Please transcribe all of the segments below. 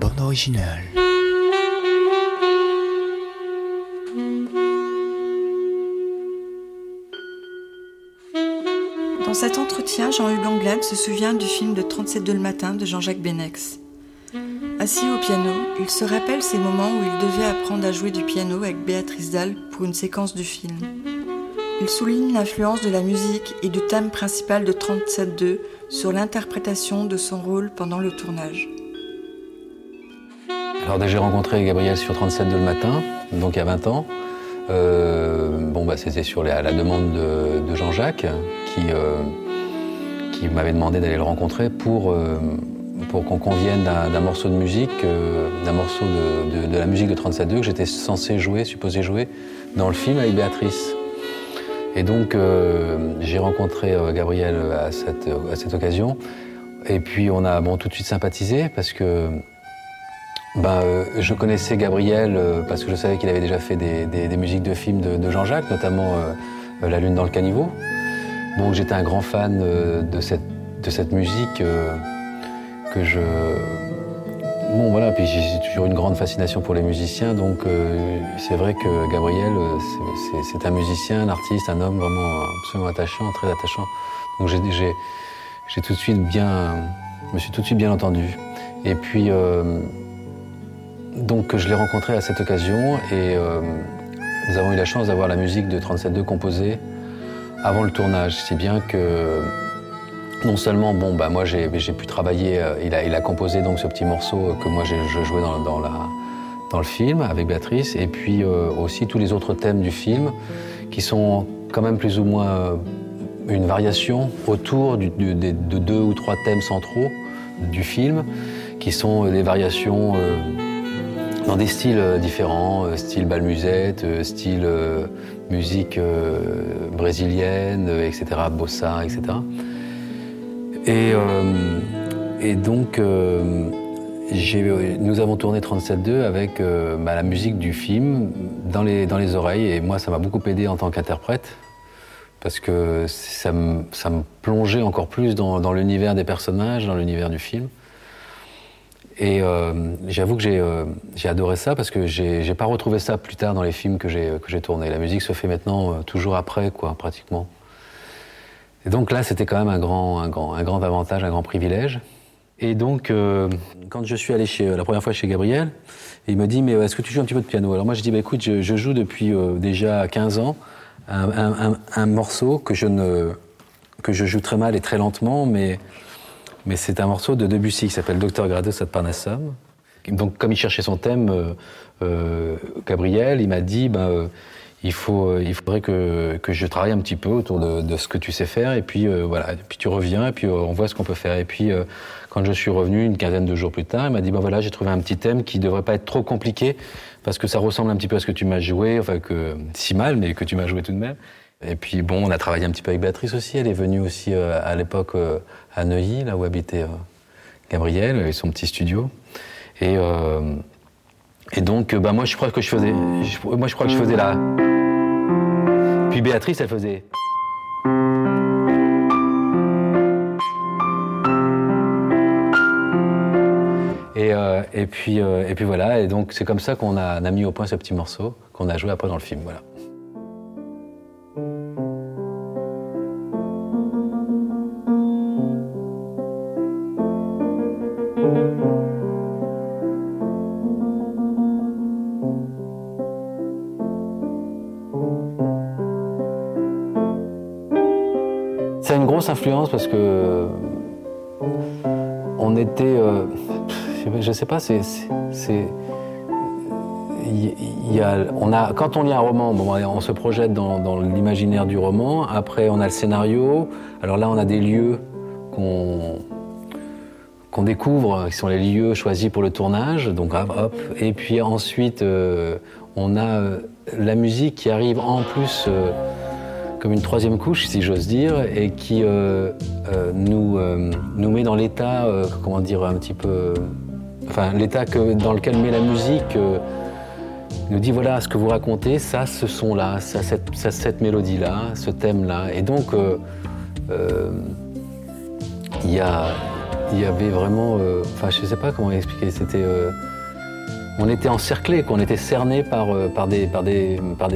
Bande originale. Dans cet entretien, Jean-Hugues Anglade se souvient du film de 37 le matin de Jean-Jacques Benex. Assis au piano, il se rappelle ces moments où il devait apprendre à jouer du piano avec Béatrice Dalle pour une séquence du film. Il souligne l'influence de la musique et du thème principal de 37.2 sur l'interprétation de son rôle pendant le tournage. Alors j'ai rencontré Gabriel sur 37.2 le matin, donc il y a 20 ans. Euh, bon, bah, c'était sur la, demande de, Jean-Jacques qui, euh, qui m'avait demandé d'aller le rencontrer pour, euh, qu'on convienne d'un morceau de musique, d'un morceau de, de, la musique de 37.2 que j'étais censé jouer, supposé jouer dans le film avec Béatrice. Et donc j'ai rencontré Gabriel à cette, à cette occasion. Et puis on a tout de suite sympathisé parce que ben, euh, Je connaissais Gabriel euh, parce que je savais qu'il avait déjà fait des, musiques de films de, Jean-Jacques, notamment euh, La Lune dans le caniveau. Donc j'étais un grand fan de, cette, de cette musique que je... Bon voilà, puis j'ai toujours une grande fascination pour les musiciens, donc c'est vrai que Gabriel, c'est un musicien, un artiste, un homme vraiment absolument attachant, très attachant. Donc j'ai tout de suite bien... Me suis tout de suite bien entendu. Et puis donc je l'ai rencontré à cette occasion et euh, nous avons eu la chance d'avoir la musique de 37.2 composée avant le tournage, si bien que non seulement, bon, bah, moi j'ai pu travailler, euh, il, a, composé donc ce petit morceau que moi je jouais dans, le film avec Béatrice, et puis euh, aussi tous les autres thèmes du film qui sont quand même plus ou moins une variation autour de, deux ou trois thèmes centraux du film, qui sont des variations dans des styles euh, différents, euh, style bal musette, euh, style musique brésilienne, etc., bossa, etc. Et, et donc, nous avons tourné 37.2 avec bah, la musique du film dans les, oreilles, et moi, ça m'a beaucoup aidé en tant qu'interprète, parce que ça me, plongeait encore plus dans, l'univers des personnages, dans l'univers du film. Et euh, j'avoue que euh, j'ai adoré ça parce que j'ai pas retrouvé ça plus tard dans les films que j'ai tournés. La musique se fait maintenant euh, toujours après, quoi, pratiquement. Et donc là, c'était quand même un grand, un, grand, un grand avantage, un grand privilège. Et donc, quand je suis allé chez, la première fois chez Gabriel, il me dit Mais est-ce que tu joues un petit peu de piano? Alors moi, je dis bah, Écoute, je, joue depuis déjà 15 ans un, morceau que je, ne, que je joue très mal et très lentement, mais mais c'est un morceau de Debussy qui s'appelle Docteur Grados ad Parnassum. Donc, comme il cherchait son thème, euh, euh Gabriel, il m'a dit, euh, il, faut, euh, il faudrait que, que, je travaille un petit peu autour de, de ce que tu sais faire, et puis voilà, et puis tu reviens, et puis on voit ce qu'on peut faire. Et puis, quand je suis revenu une quinzaine de jours plus tard, il m'a dit, ben voilà, j'ai trouvé un petit thème qui devrait pas être trop compliqué, parce que ça ressemble un petit peu à ce que tu m'as joué, enfin que si mal, mais que tu m'as joué tout de même. Et puis bon, on a travaillé un petit peu avec Béatrice aussi. Elle est venue aussi euh, à l'époque euh, à Neuilly, là où habitait euh, Gabriel, et son petit studio. Et, et donc, bah, moi, je crois que je faisais, moi, je crois que je faisais là. Puis Béatrice, elle faisait. Et, et, puis, et puis voilà, et donc c'est comme ça qu'on a, a, mis au point ce petit morceau qu'on a joué après dans le film. Voilà. Influence parce que on était, euh, je sais pas, c'est, y a, on a, quand on lit un roman, bon, on se projette dans, l'imaginaire du roman. Après, on a le scénario. Alors là, on a des lieux qu'on découvre, qui sont les lieux choisis pour le tournage. Donc hop. Et puis ensuite, euh, on a euh, la musique qui arrive en plus comme une troisième couche, si j'ose dire, et qui euh, euh, nous, euh, nous met dans l'état, comment dire, un petit peu. Enfin, l'état dans lequel met la musique nous dit voilà ce que vous racontez, ça, ce son-là, ça, cette, cette mélodie-là, ce thème-là. Et donc, il y, y avait vraiment. Enfin, je sais pas comment expliquer. C'était. On était encerclés, qu'on était cernés par, euh, par, des,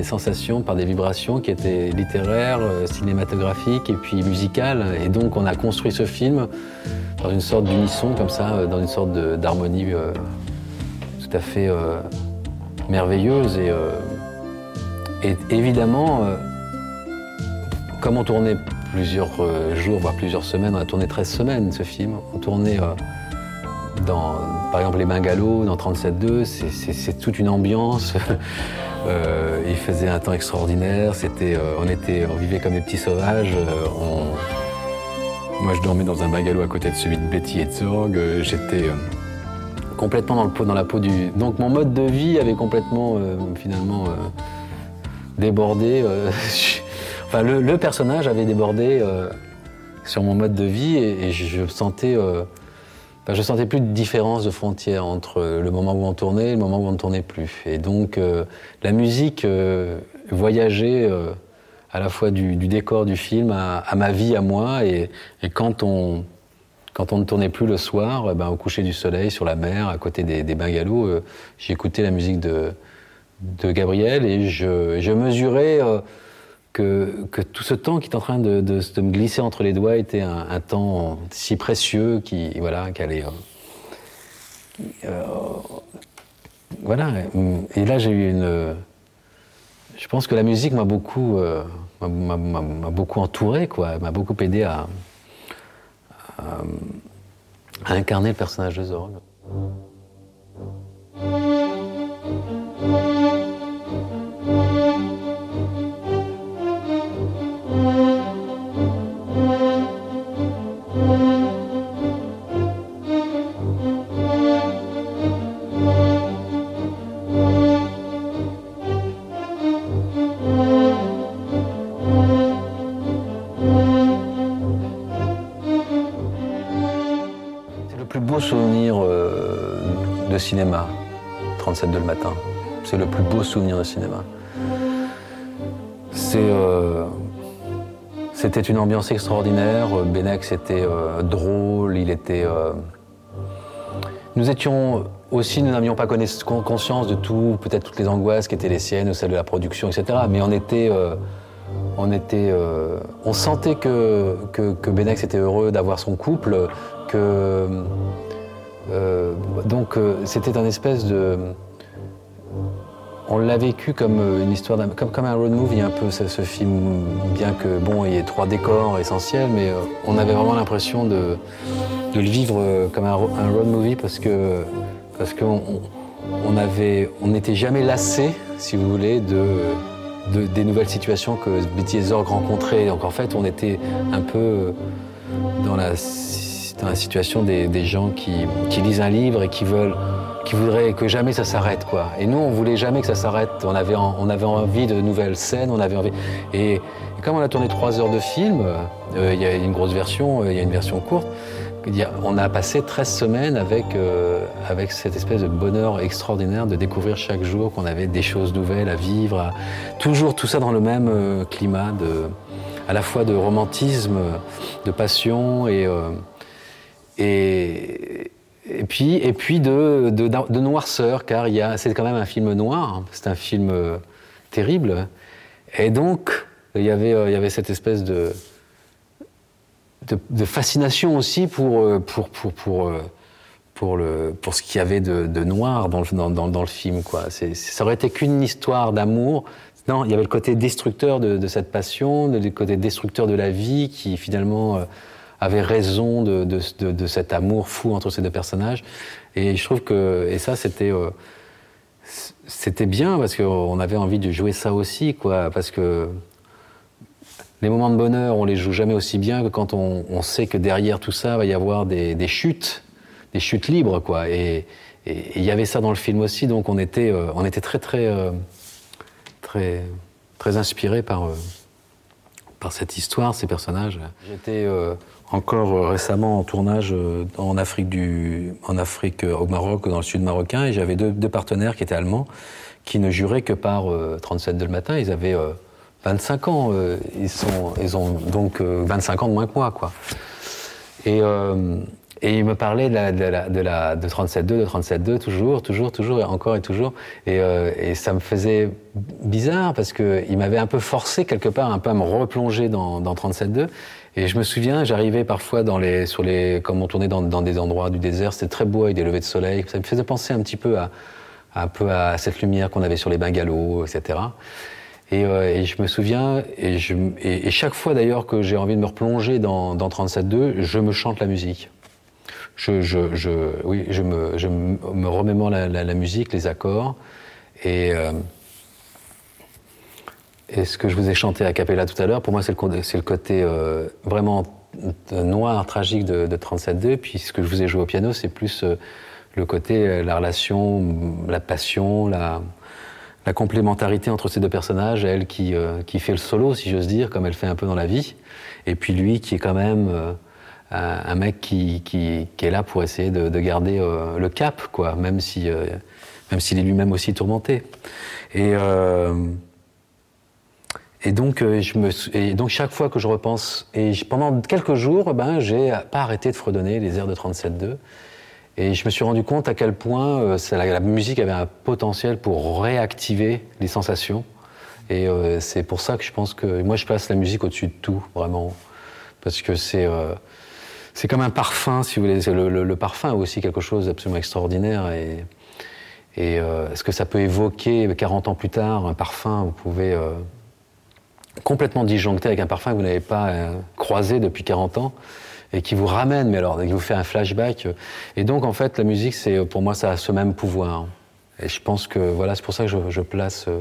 sensations, par des vibrations qui étaient littéraires, euh, cinématographiques et puis musicales. Et donc on a construit ce film dans une sorte d'unisson comme ça, euh, dans une sorte d'harmonie tout à fait merveilleuse. Et, et évidemment, comme on tournait plusieurs jours, voire plusieurs semaines, on a tourné 13 semaines ce film, on tournait par exemple, les Bungalows, dans 37.2, c'est- toute une ambiance. Euh, il faisait un temps extraordinaire, c'était, euh, on, était, on vivait comme des petits sauvages. euh, Moi, je dormais dans un bungalow à côté de celui de Betty Herzog. euh, J'étais complètement dans, la peau du... Donc mon mode de vie avait complètement, finalement, débordé. enfin, le, personnage avait débordé sur mon mode de vie et, et je sentais... Enfin, je sentais plus de différence de frontière entre le moment où on tournait et le moment où on ne tournait plus. Et donc, euh, la musique euh, voyageait euh, à la fois du, décor du film à, ma vie, à moi. Et, quand, on, quand on ne tournait plus le soir, eh ben, au coucher du soleil, sur la mer, à côté des, des bungalows, j'écoutais la musique de, Gabriel et je, mesurais que, tout ce temps qui est en train de, de- me glisser entre les doigts était un, temps si précieux qui, voilà, qui allait. euh, euh, voilà. Et là, j'ai eu une. Je pense que la musique m'a beaucoup, euh, m'a- beaucoup entouré, quoi, m'a beaucoup aidé à incarner le personnage de Zorg. Cinéma, 37 de le matin. C'est le plus beau souvenir de cinéma. Euh, c'était une ambiance extraordinaire. Benex était euh, drôle, il était. euh, Nous étions aussi, nous n'avions pas conscience de tout, peut-être toutes les angoisses qui étaient les siennes ou celles de la production, etc. Mais on était. on était, on sentait que, que, que Benex était heureux d'avoir son couple, que donc euh, c'était un espèce de, on l'a vécu comme euh, une histoire, d'un- comme, comme un road movie un peu ce, film, bien que bon il y ait trois décors essentiels, mais euh, on avait vraiment l'impression de, de le vivre comme un, ro- un road movie parce que parce qu'on on, avait, n'était jamais lassé, si vous voulez, de de- des nouvelles situations que Zorg rencontraient. Donc en fait, on était un peu dans la, dans la situation des, gens qui, lisent un livre et qui veulent qui voudraient que jamais ça s'arrête quoi. Et nous on voulait jamais que ça s'arrête. On avait on avait envie de nouvelles scènes, on avait envie et, comme on a tourné trois heures de film, euh, il y a une grosse version, euh, il y a une version courte. On a passé 13 semaines avec, euh, avec cette espèce de bonheur extraordinaire de découvrir chaque jour qu'on avait des choses nouvelles à vivre, toujours tout ça dans le même climat de, à la fois de romantisme, de passion et, et, puis, et puis de, noirceur, car c'est quand même un film noir, hein, c'est un film euh, terrible. Et donc, il y avait, euh, cette espèce de, fascination aussi pour, euh, pour, ce qu'il y avait de, noir dans le, film. Ça aurait été qu'une histoire d'amour. Non, il y avait le côté destructeur de, cette passion, le côté destructeur de la vie qui finalement avait raison de, de, de- de cet amour fou entre ces deux personnages. Et je trouve que, et ça c'était, euh, c'était bien parce qu'on avait envie de jouer ça aussi, quoi, parce que les moments de bonheur, on les joue jamais aussi bien que quand on, on sait que derrière tout ça va y avoir des, des chutes, des chutes libres, quoi. Et il y avait ça dans le film aussi, donc on était, euh, on était très, très, euh, très, très inspiré par, euh, par cette histoire, ces personnages. J'étais euh, encore euh, récemment en tournage euh, en Afrique, du, en Afrique euh, au Maroc, dans le sud marocain, et j'avais deux, deux partenaires qui étaient allemands, qui ne juraient que par euh, 37 de le matin. Ils avaient euh, 25 ans, ils, sont, ils ont donc euh, 25 ans de moins que moi, quoi. Et, et il me parlait de, de, la, de, la, de 37.2, de 37.2, toujours, toujours, toujours, et encore et toujours. Et, et ça me faisait bizarre parce qu'il m'avait un peu forcé quelque part un peu à me replonger dans, dans 37.2. Et je me souviens, j'arrivais parfois dans les, sur les, comme on tournait dans, dans des endroits du désert, c'était très beau avec des levées de soleil. Ça me faisait penser un petit peu à, un peu à cette lumière qu'on avait sur les bungalows, etc. Et, euh, et, je me souviens, et, je, et chaque fois d'ailleurs que j'ai envie de me replonger dans, dans 37.2, je me chante la musique. Je, je, je, oui, je me, je me remémore la, musique, les accords, et, euh, et ce que je vous ai chanté à Capella tout à l'heure, pour moi, c'est le, côté euh, vraiment noir, tragique de, de 37.2, puis ce que je vous ai joué au piano, c'est plus euh, le côté, euh, la relation, la passion, la, la complémentarité entre ces deux personnages, elle qui, euh, qui fait le solo, si j'ose dire, comme elle fait un peu dans la vie, et puis lui qui est quand même euh, un, mec qui, qui, qui, est là pour essayer de, de garder euh, le cap, quoi, même si euh, même s'il est lui-même aussi tourmenté. Et et donc, je me, et donc chaque fois que je repense, et pendant quelques jours, ben, j'ai pas arrêté de fredonner les airs de 37.2. Et je me suis rendu compte à quel point euh, la, musique avait un potentiel pour réactiver les sensations. Et euh, c'est pour ça que je pense que moi je place la musique au-dessus de tout, vraiment. Parce que c'est euh, c'est comme un parfum, si vous voulez. Le, parfum a aussi quelque chose d'absolument extraordinaire. Et, euh, ce que ça peut évoquer 40 ans plus tard, un parfum, vous pouvez euh, complètement disjoncter avec un parfum que vous n'avez pas euh, croisé depuis 40 ans et qui vous ramène, mais alors, qui vous fait un flashback. Et donc, en fait, la musique, c'est pour moi, ça a ce même pouvoir. Et je pense que, voilà, c'est pour ça que je, place euh,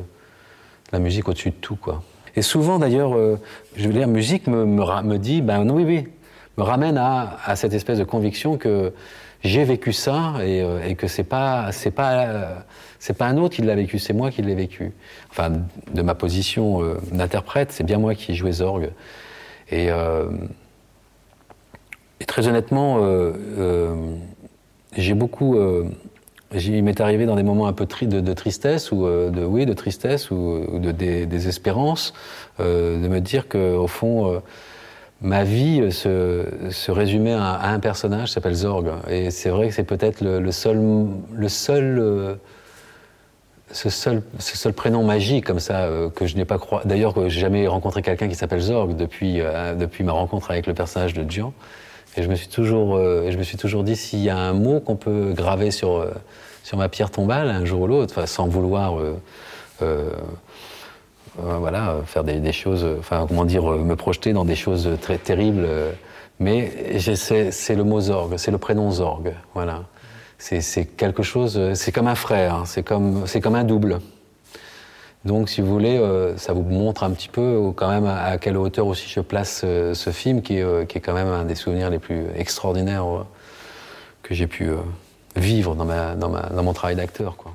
la musique au-dessus de tout, quoi. Et souvent, d'ailleurs, euh, je veux dire, musique me, me, me dit, ben oui, oui, ramène à, cette espèce de conviction que j'ai vécu ça et, euh, que c'est pas, c'est pas, c'est pas un autre qui l'a vécu, c'est moi qui l'ai vécu. Enfin, de ma position euh, d'interprète, c'est bien moi qui jouais Zorg. Et euh, et très honnêtement, euh, euh, j'ai beaucoup. Euh, il m'est arrivé dans des moments un peu de, tristesse ou euh, de oui de tristesse ou, ou de désespérance de me dire que au fond ma vie se, se résumait à, un personnage qui s'appelle Zorg et c'est vrai que c'est peut-être le, seul le seul ce seul, ce seul prénom magique comme ça euh, que je n'ai pas croisé. D'ailleurs, que j'ai jamais rencontré quelqu'un qui s'appelle Zorg depuis, euh, depuis ma rencontre avec le personnage de Gian. Et je me suis toujours, euh, je me suis toujours dit s'il y a un mot qu'on peut graver sur, euh, sur ma pierre tombale un jour ou l'autre, sans vouloir, euh, euh, voilà, faire des, choses, enfin comment dire, me projeter dans des choses très terribles. mais c'est le mot Zorg, c'est le prénom Zorg, voilà. C'est quelque chose, c'est comme un frère, hein, c'est comme, comme un double. Donc, si vous voulez, euh, ça vous montre un petit peu quand même à, quelle hauteur aussi je place euh, ce film, qui est, euh, qui est, quand même un des souvenirs les plus extraordinaires que j'ai pu vivre dans, ma, dans, ma, dans mon travail d'acteur. quoi.